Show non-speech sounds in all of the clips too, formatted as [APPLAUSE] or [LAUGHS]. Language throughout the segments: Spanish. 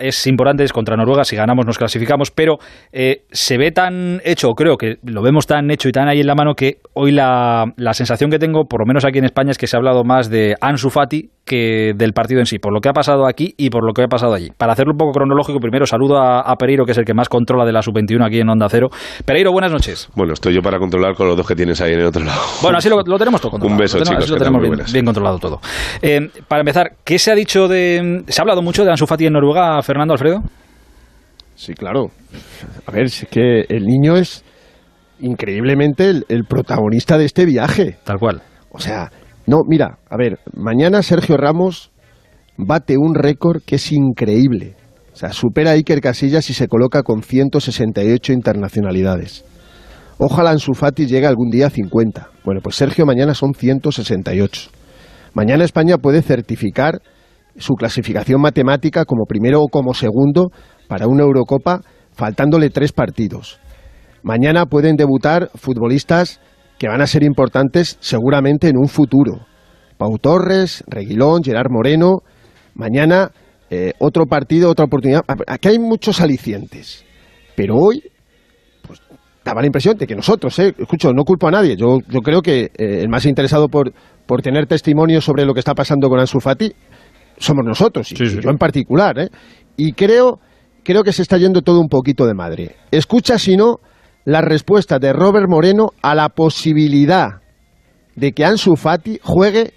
es importante, es contra Noruega, si ganamos nos clasificamos, pero eh, se ve tan hecho, creo que lo vemos tan hecho y tan ahí en la mano que hoy la, la sensación que tengo, por lo menos aquí en España, es que se ha hablado más de Ansu Fati que del partido en sí, por lo que ha pasado aquí y por lo que ha pasado allí. Para hacerlo un poco cronológico, primero saludo a, a Pereiro, que es el que más controla de la sub-21 aquí en Onda Cero. Pereiro, buenas noches. Bueno, estoy yo para controlar con los dos que tienes ahí en el otro lado. Bueno, así lo, lo tenemos todo [LAUGHS] controlado. Un beso, lo tenemos, chicos, así lo tenemos bien, controlado todo. Eh, para empezar, ¿qué se ha dicho de... ¿Se ha hablado mucho de Ansu Fati en Noruega, Fernando Alfredo? Sí, claro. A ver, si es que el niño es increíblemente el, el protagonista de este viaje. Tal cual. O sea, no, mira, a ver, mañana Sergio Ramos bate un récord que es increíble. O sea, supera a Iker Casillas y se coloca con 168 internacionalidades. Ojalá Ansu Fati llegue algún día a 50. Bueno, pues Sergio mañana son 168. Mañana España puede certificar su clasificación matemática como primero o como segundo para una Eurocopa faltándole tres partidos. Mañana pueden debutar futbolistas que van a ser importantes seguramente en un futuro. Pau Torres, Reguilón, Gerard Moreno. Mañana eh, otro partido, otra oportunidad. Aquí hay muchos alicientes. Pero hoy, pues daba la impresión de que nosotros, eh, escucho, no culpo a nadie. Yo, yo creo que eh, el más interesado por, por tener testimonio sobre lo que está pasando con Ansu Fati somos nosotros, y, Sí, sí. y yo en particular. ¿eh? Y creo, creo que se está yendo todo un poquito de madre. Escucha, si no, la respuesta de Robert Moreno a la posibilidad de que Ansu Fati juegue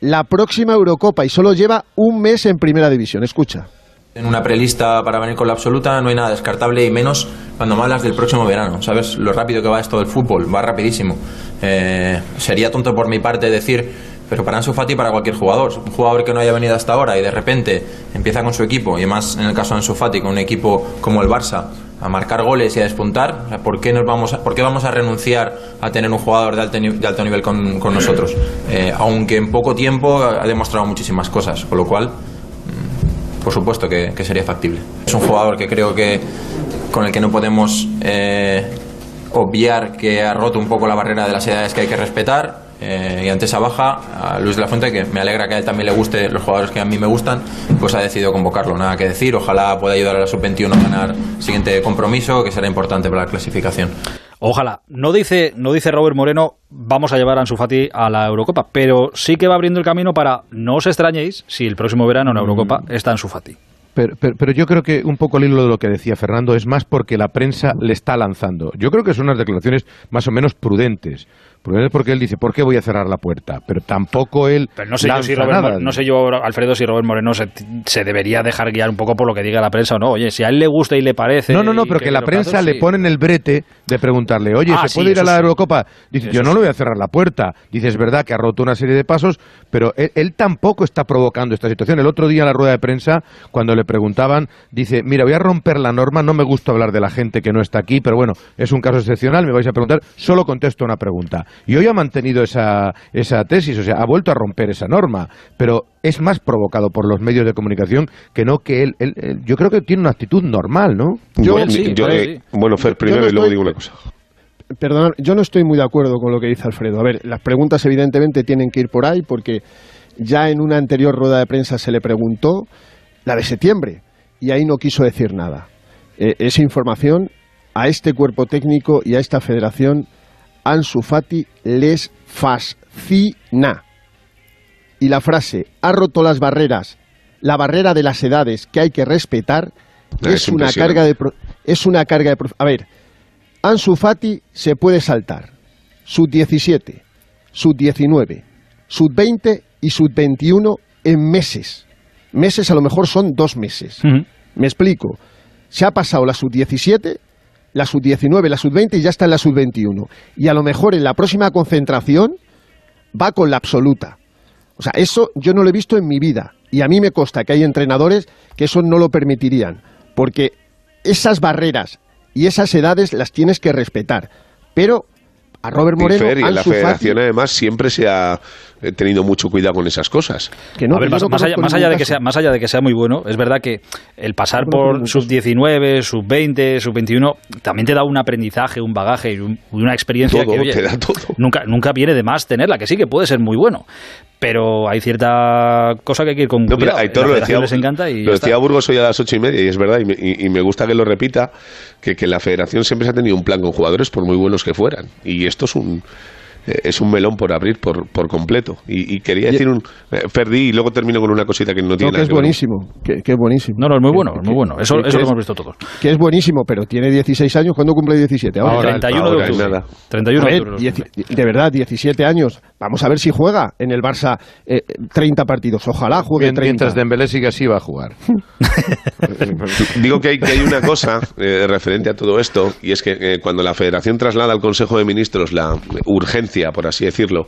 la próxima Eurocopa y solo lleva un mes en primera división. Escucha. En una prelista para venir con la absoluta no hay nada descartable y menos cuando me hablas del próximo verano. ¿Sabes lo rápido que va esto del fútbol? Va rapidísimo. Eh, sería tonto por mi parte decir, pero para Ansu Fati para cualquier jugador. Un jugador que no haya venido hasta ahora y de repente empieza con su equipo, y más en el caso de Ansu Fati, con un equipo como el Barça, a marcar goles y a despuntar, o ¿por, qué nos vamos a, ¿por qué vamos a renunciar a tener un jugador de alto, nivel con, con nosotros? Eh, aunque en poco tiempo ha demostrado muchísimas cosas, con lo cual por supuesto que, que sería factible. Es un jugador que creo que con el que no podemos eh, obviar que ha roto un poco la barrera de las edades que hay que respetar. Eh, y ante esa baja, a Luis de la Fuente, que me alegra que a él también le guste los jugadores que a mí me gustan, pues ha decidido convocarlo. Nada que decir. Ojalá pueda ayudar a la sub-21 a ganar el siguiente compromiso, que será importante para la clasificación. Ojalá. No dice, no dice Robert Moreno, vamos a llevar a Ansu Fati a la Eurocopa, pero sí que va abriendo el camino para, no os extrañéis, si el próximo verano en la Eurocopa está Ansu Fati. Pero, pero- pero yo creo que un poco al hilo de lo que decía Fernando es más porque la prensa le está lanzando. Yo creo que son unas declaraciones más o menos prudentes. Porque él dice, ¿por qué voy a cerrar la puerta? Pero tampoco él Pero no sé, yo si Robert nada. No sé yo, Alfredo, si Robert Moreno se, se debería dejar guiar un poco por lo que diga la prensa o no. Oye, si a él le gusta y le parece. No, no, no, pero que la prensa casos, le sí. pone en el brete de preguntarle, oye, Ah, ¿se sí, puede ir a la sí. Eurocopa? Dice, yo no le voy a cerrar la puerta. Dice, es verdad que ha roto una serie de pasos, pero él, él tampoco está provocando esta situación. El otro día en la rueda de prensa, cuando le preguntaban, dice, mira, voy a romper la norma, no me gusta hablar de la gente que no está aquí, pero bueno, es un caso excepcional, me vais a preguntar, solo contesto una pregunta. Y hoy ha mantenido esa, esa tesis, o sea, ha vuelto a romper esa norma, pero es más provocado por los medios de comunicación que no que él, él- él- yo creo que tiene una actitud normal, ¿no? Yo- bueno, sí, yo, vale, eh, sí. bueno, Fer, primero no y luego estoy- digo una cosa. Perdona, yo no estoy muy de acuerdo con lo que dice Alfredo. A ver, las preguntas evidentemente tienen que ir por ahí porque ya en una anterior rueda de prensa se le preguntó la de septiembre y ahí no quiso decir nada. Eh, esa información a este cuerpo técnico y a esta federación Ansu Fati les fascina. Y la frase ha roto las barreras, la barrera de las edades que hay que respetar Ah, es es una carga de es una carga de a ver Ansu Fati se puede saltar sub 17 sub 19 sub 20 y sub 21 en meses. Meses a lo mejor son dos meses. Me explico se ha pasado la sub 17 la sub 19 la sub 20 y ya está en la sub 21 y a lo mejor en la próxima concentración va con la absoluta o sea, eso yo no lo he visto en mi vida. Y a mí me consta que hay entrenadores que eso no lo permitirían. Porque esas barreras y esas edades las tienes que respetar. Pero a Robert Y Moreno, Fer, y en la federación además siempre se ha tenido mucho cuidado con esas cosas. Que no, a ver, más, allá, más, allá de que sea, más allá de que sea muy bueno, es verdad que el pasar por sub-19, sub-20, sub-21 también te da un aprendizaje, un bagaje y una experiencia que Nunca, nunca viene de más tenerla, que sí que puede ser muy bueno. Pero hay cierta cosa que hay que ir con no, cuidado. Pero lo decía, les encanta y lo decía Burgos hoy a las ocho y media y es verdad y me, gusta que lo repita que, que la Federación siempre se ha tenido un plan con jugadores por muy buenos que fueran. Y esto es un es un melón por abrir por, por completo. Y, quería decir un. Eh, perdí y luego termino con una cosita que no tiene que es buenísimo, que, es buenísimo. No, no, es muy bueno, es muy bueno. Eso, eso lo hemos visto todos. Que es buenísimo, pero tiene 16 años. ¿Cuándo cumple 17? Ahora, 31 de octubre. 31 de octubre. De verdad, 17 años. Vamos a ver si juega en el Barça 30 eh, partidos. Ojalá juegue 30. Mientras Dembélé siga así, va a jugar. [LAUGHS] Digo que hay, que hay una cosa referente a todo esto, y es que cuando la Federación traslada al Consejo de Ministros la urgencia, por así decirlo,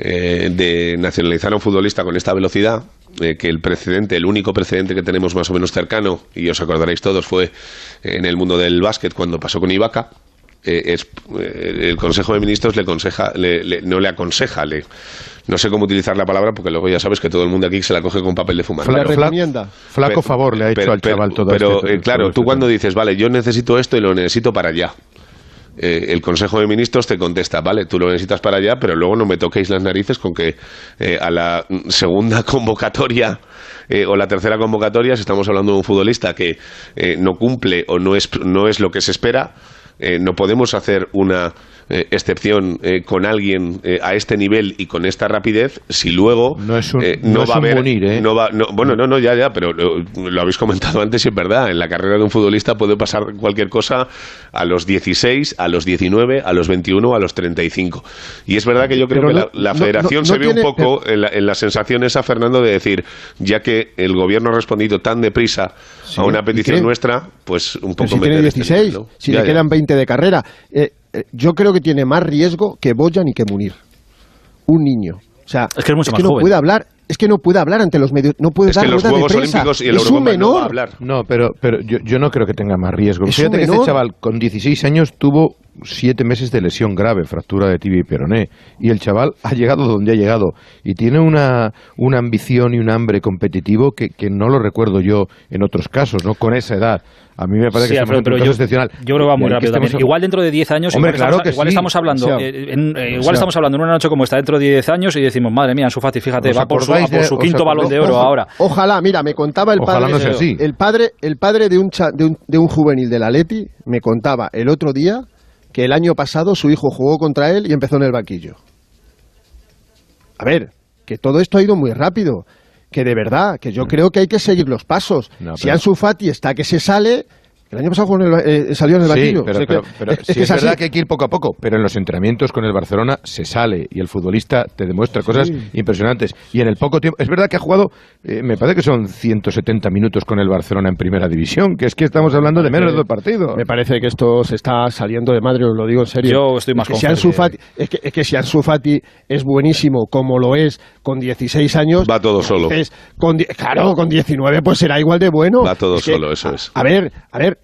eh, de nacionalizar a un futbolista con esta velocidad, eh, que el precedente, el único precedente que tenemos más o menos cercano, y os acordaréis todos, fue en el mundo del básquet cuando pasó con Ibaka. Eh, es, el Consejo de Ministros le, aconseja, no le aconseja, le, no sé cómo utilizar la palabra porque luego ya sabes que todo el mundo aquí se la coge con papel de fumar. Flaco, recomienda. Flaco favor le ha hecho al chaval todo Pero este, claro, tú cuando dices, vale, yo necesito esto y lo necesito para allá. Eh, el Consejo de Ministros te contesta, vale, tú lo necesitas para allá, pero luego no me toquéis las narices con que eh, a la segunda [LAUGHS] convocatoria eh, o la tercera convocatoria, si estamos hablando de un futbolista que no cumple o no es, no es lo que se espera, no podemos hacer una eh, excepción eh, con alguien eh, a este nivel y con esta rapidez si luego no, es un, no, va a haber no va, bueno no no ya ya pero lo, habéis comentado antes y es verdad en la carrera de un futbolista puede pasar cualquier cosa a los 16 a los 19 a los 21 a los 35 y es verdad que yo creo que la, federación se ve un poco en la, en la, sensación esa Fernando de decir ya que el gobierno ha respondido tan deprisa a una petición nuestra pues un poco si tiene 16 si le quedan 20 de carrera. Eh, yo creo que tiene más riesgo que Boyan y que Munir. Un niño. O sea, es que, no puede hablar, es que no puede hablar ante los medios, no puede dar que los Juegos Olímpicos y el es un menor. No, pero, pero yo, yo, no creo que tenga más riesgo. Fíjate que este chaval con 16 años tuvo siete meses de lesión grave, fractura de tibia y peroné, y el chaval ha llegado donde ha llegado. Y tiene una, una ambición y un hambre competitivo que, que no lo recuerdo yo en otros casos, no con esa edad. A mí me parece que es pero yo, excepcional. Yo creo que va muy rápido Igual dentro de 10 años, igual, estamos, hablando, eh, en, eh, igual estamos hablando en una noche como esta dentro de 10 años y decimos, madre mía, Ansu Fati, fíjate, va por su, quinto balón de oro ahora. Ojalá, mira, me contaba el padre, el padre, el padre de un, de un, de un juvenil del Atleti, me contaba el otro día que el año pasado su hijo jugó contra él y empezó en el banquillo. A ver, que todo esto ha ido muy rápido que de verdad, que yo creo que hay que seguir los pasos. si Ansu Fati está que se sale, el año pasado eh, salió en el banquillo. pero, [LAUGHS] es, verdad que hay que ir poco a poco, pero en los entrenamientos con el Barcelona se sale y el futbolista te demuestra cosas impresionantes. Y en el poco tiempo, es verdad que ha jugado, eh, me parece que son 170 minutos con el Barcelona en primera división, que es que estamos hablando de menos de dos partidos. Me parece que esto se está saliendo de madre, os lo digo en serio. Yo estoy más es que, si es, que, es que si Ansu Fati es buenísimo como lo es con 16 años. Va todo solo. con, claro, con 19 pues será igual de bueno. Va todo solo, eso es. A ver, a ver,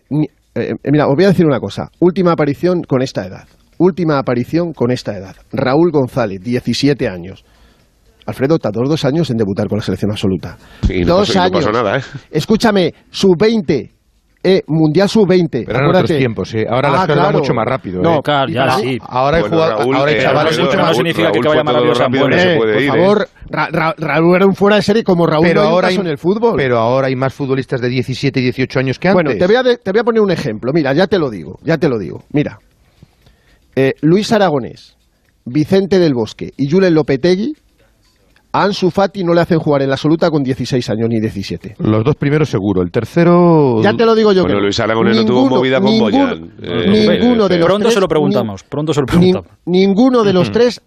eh, mira, os voy a decir una cosa. Última aparición con esta edad. Última aparición con esta edad. Raúl González, 17 años. Alfredo tardó dos años en debutar con la selección absoluta. dos años. nada, ¿eh? Escúchame, sub-20, eh, Mundial Sub-20. Pero en otros tiempos, ¿eh? Ahora las cosas van mucho más rápido. No, ¿eh? claro, ya sí. Ahora hay jugadores, ahora hay chavales mucho más significa que, vaya rápido no se puede por favor, Raúl era un fuera de serie como Raúl pero ahora hay, en el fútbol. Pero ahora hay más futbolistas de 17 y 18 años que antes. Bueno, te voy, a te voy a poner un ejemplo. Mira, ya te lo digo, ya te lo digo. Mira, eh, Luis Aragonés, Vicente del Bosque y Julen Lopetegui a Ansu Fati no le hacen jugar en la absoluta con 16 años ni 17. Los dos primeros seguro, el tercero... Ya te lo digo yo. Bueno, Luis Aragonés no tuvo movida con Boyan. Eh, ninguno de los pronto se lo preguntamos, pronto se lo preguntamos. ninguno de los tres,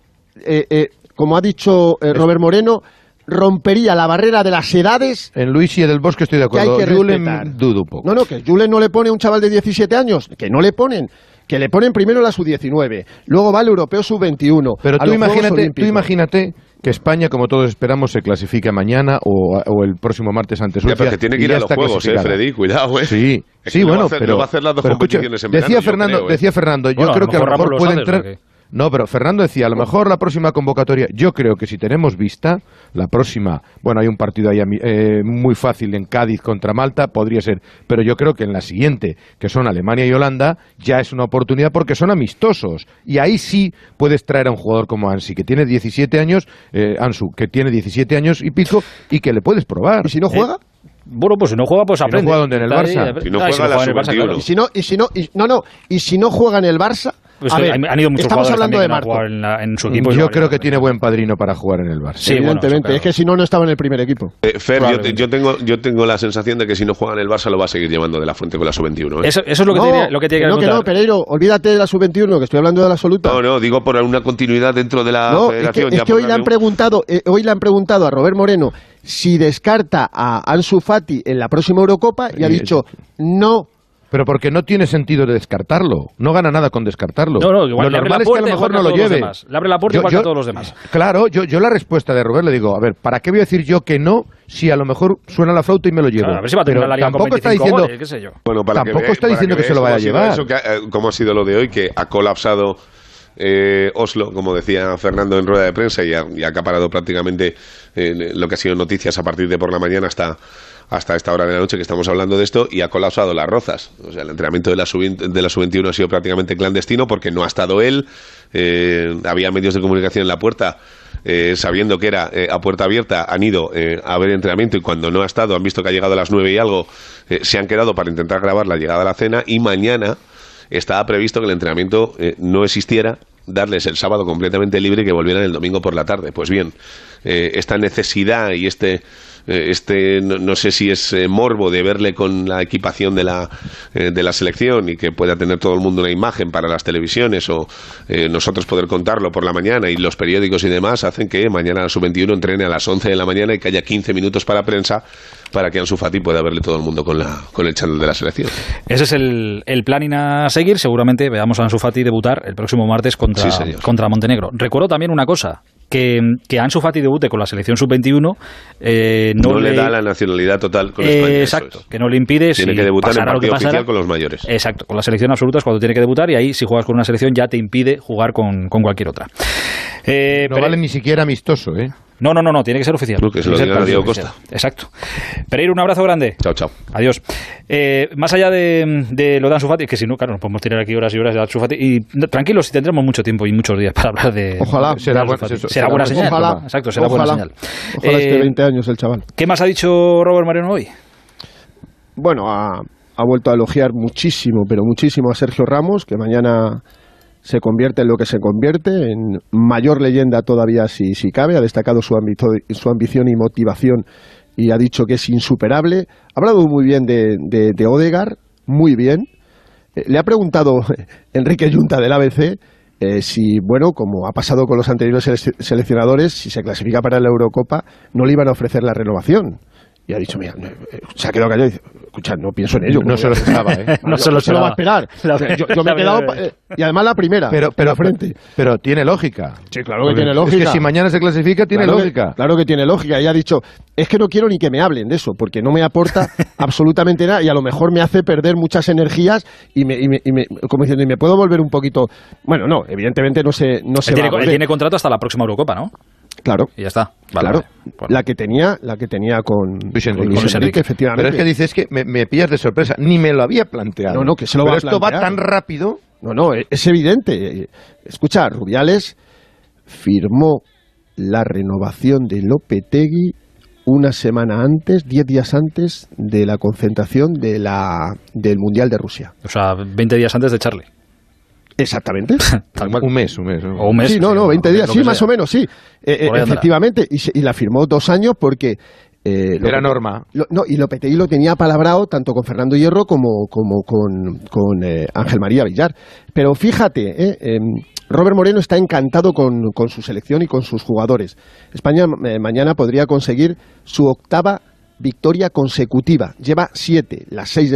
eh, eh, como ha dicho Robert Moreno, rompería la barrera de las edades. En Luis y del Bosque estoy de acuerdo. Que hay que Julen dudo poco. No, no, que Julen no le pone a un chaval de 17 años, que no le ponen que le ponen primero la sub-19, luego va el europeo sub-21. Pero tú imagínate, tú imagínate que España, como todos esperamos, se clasifica mañana o, el próximo martes ante Suecia. Ya, pero que tiene que ir a los Juegos, eh, Freddy, cuidado, eh. Sí, sí, bueno, pero... va a hacer las dos competiciones en verano, decía Fernando, creo, decía Fernando, yo creo que a lo mejor puede entrar... No, pero Fernando decía, a lo mejor la próxima convocatoria, yo creo que si tenemos vista, la próxima, bueno, hay un partido ahí eh, muy fácil en Cádiz contra Malta, podría ser, pero yo creo que en la siguiente, que son Alemania y Holanda, ya es una oportunidad porque son amistosos. Y ahí sí puedes traer a un jugador como Ansi, que tiene 17 años, eh, Ansu, que tiene 17 años y pico, y que le puedes probar. ¿Y si no juega? Bueno, pues si no juega, pues Si no aprende. juega, ¿dónde? en el Barça. aprende. Si no Ah, juega, la en el Barça, sub-21. claro. Y si no, y si no, y- no, no, y si no juega en el Barça, Pues a que ver, han, ido muchos estamos jugadores hablando de Marco. jugado en, la- en su equipo. y Yo creo que tiene buen padrino para jugar en el Barça. Sí, evidentemente. claro. Es que si no, no estaba en el primer equipo. Eh, Fer, yo, Probablemente. yo tengo, yo tengo la sensación de que si no juega en el Barça lo va a seguir llevando de la fuente con la sub-21. ¿eh? Eso, eso es lo que, no, tiene, lo que tiene que no, que no. Pereiro, olvídate de la sub-21, que estoy hablando de la absoluta. No, no, digo por una continuidad dentro de la No, es que, federación. es que hoy le han preguntado, eh, hoy le han preguntado a Robert Moreno si descarta a Ansu Fati en la próxima Eurocopa y ha dicho no. Pero porque no tiene sentido de descartarlo. No gana nada con descartarlo. No, no, igual lo le abre normal la es que a puerta lo y mejor no lo a todos los lleve. demás. Le abre la puerta y juega a todos los demás. Claro, yo, yo la respuesta de Robert le digo, a ver, ¿para qué voy a decir yo que no si a lo mejor suena la flauta y me lo llevo? Claro, a ver si va a Pero la liga con tampoco está 25 diciendo, goles, qué sé yo. Bueno, para Tampoco que ve- está para diciendo que se veáis lo vaya a ha llevar. eso, que, eh, cómo ha sido lo de hoy, que ha colapsado eh, Oslo, como decía Fernando en rueda de prensa, y ha, y ha acaparado prácticamente eh, lo que ha sido noticias a partir de por la mañana hasta hasta esta hora de la noche que estamos hablando de esto y ha colapsado las rozas. O sea, el entrenamiento de la sub de la sub-21 ha sido prácticamente clandestino porque no ha estado él, eh, había medios de comunicación en la puerta eh, sabiendo que era eh, a puerta abierta, han ido eh, a ver entrenamiento y cuando no ha estado, han visto que ha llegado a las nueve y algo, eh, se han quedado para intentar grabar la llegada a la cena y mañana estaba previsto que el entrenamiento eh, no existiera, darles el sábado completamente libre y que volvieran el domingo por la tarde. Pues bien, eh, esta necesidad y este eh, este no, no sé si es eh, morbo de verle con la equipación de la eh, de la selección y que pueda tener todo el mundo una imagen para las televisiones o eh, nosotros poder contarlo por la mañana y los periódicos y demás hacen que mañana la sub-21 entrene a las 11 de la mañana y que haya 15 minutos para prensa para que Ansu Fati pueda verle todo el mundo con la con el channel de la selección. Ese es el, el planning a seguir. Seguramente veamos a Ansu Fati debutar el próximo martes contra, Sí, contra Montenegro. Recuerdo también una cosa, que, que Ansu Fati debute con la selección sub-21 eh, no, No, le, da la nacionalidad total con Eh, España. eso exacto, es. que no le impide Tiene si que debutar en partido pasara, oficial con los mayores. Exacto, con la selección absoluta es cuando tiene que debutar y ahí si juegas con una selección ya te impide jugar con, con cualquier otra. Eh, no vale ni siquiera amistoso, ¿eh? No, no, no, no, tiene que ser oficial. No, que se lo diga Diego. Costa. Exacto. Pereira, un abrazo grande. Chao, chao. Adiós. Eh, más allá de, de lo de Ansu Fati, que si no, claro, nos podemos tirar aquí horas y horas de Ansu Fati. Y tranquilos, si tendremos mucho tiempo y muchos días [LAUGHS] para hablar de. Ojalá. de Será buen- será, será buena buen- señal. Ojalá. Exacto, será buena Ojalá. señal. Ojalá esté Eh, 20 años el chaval. ¿Qué más ha dicho Robert Mariano hoy? Bueno, ha, ha vuelto a elogiar muchísimo, pero muchísimo a Sergio Ramos, que mañana se convierte en lo que se convierte, en mayor leyenda todavía si, si cabe. Ha destacado su, ámbito, su ambición y motivación y ha dicho que es insuperable. Ha hablado muy bien de, de, de Odegar, muy bien. Eh, le ha preguntado [LAUGHS] Enrique Yunta del ABC eh, si, bueno, como ha pasado con los anteriores selec- seleccionadores, si se clasifica para la Eurocopa, no le iban a ofrecer la renovación. Y ha dicho, mira, eh, se ha quedado callado y dice, escucha, no pienso en ello. No se lo esperaba, ¿eh? [LAUGHS] No se lo se lo va a esperar. [LAUGHS] La- yo, yo me he quedado, eh, y además la primera, Pero, pero, la frente. pero tiene lógica. Sí, claro que tiene Es lógica. que si mañana se clasifica, tiene claro lógica. Que, claro que tiene lógica. Y ha dicho, es que no quiero ni que me hablen de eso, porque no me aporta [LAUGHS] absolutamente nada y a lo mejor me hace perder muchas energías y me, y me- y me- como diciendo, y me puedo volver un poquito... Bueno, no, evidentemente no se, no se Él va tiene, a él tiene contrato hasta la próxima Eurocopa, ¿no? Claro. Y ya está. Vale, claro, vale. Bueno. la que tenía, la que tenía con Luis Enrique. Luis efectivamente. Pero es que dices que me, me pillas de sorpresa. Ni me lo había planteado. No, no, que se lo Pero va esto va tan rápido. No, no, e- es evidente. Escucha, Rubiales firmó la renovación de Lopetegui una semana antes, diez días antes de la concentración de la, del Mundial de Rusia. O sea, 20 días antes de Charlie. Exactamente. [LAUGHS] Un mes, un mes. ¿no? O un mes. sí, no, no, 20 días, sí, más o menos, sí. Eh, eh, efectivamente, y, se- y la firmó dos años porque... eh, Era norma. Lo- no, y Lopetegui lo tenía palabrado tanto con Fernando Hierro como, como con, con, eh, Ángel María Villar. Pero fíjate, eh, em, Robert Moreno está encantado con, con su selección y con sus jugadores. España mañana podría conseguir su octava victoria consecutiva. Lleva siete, las seis de esta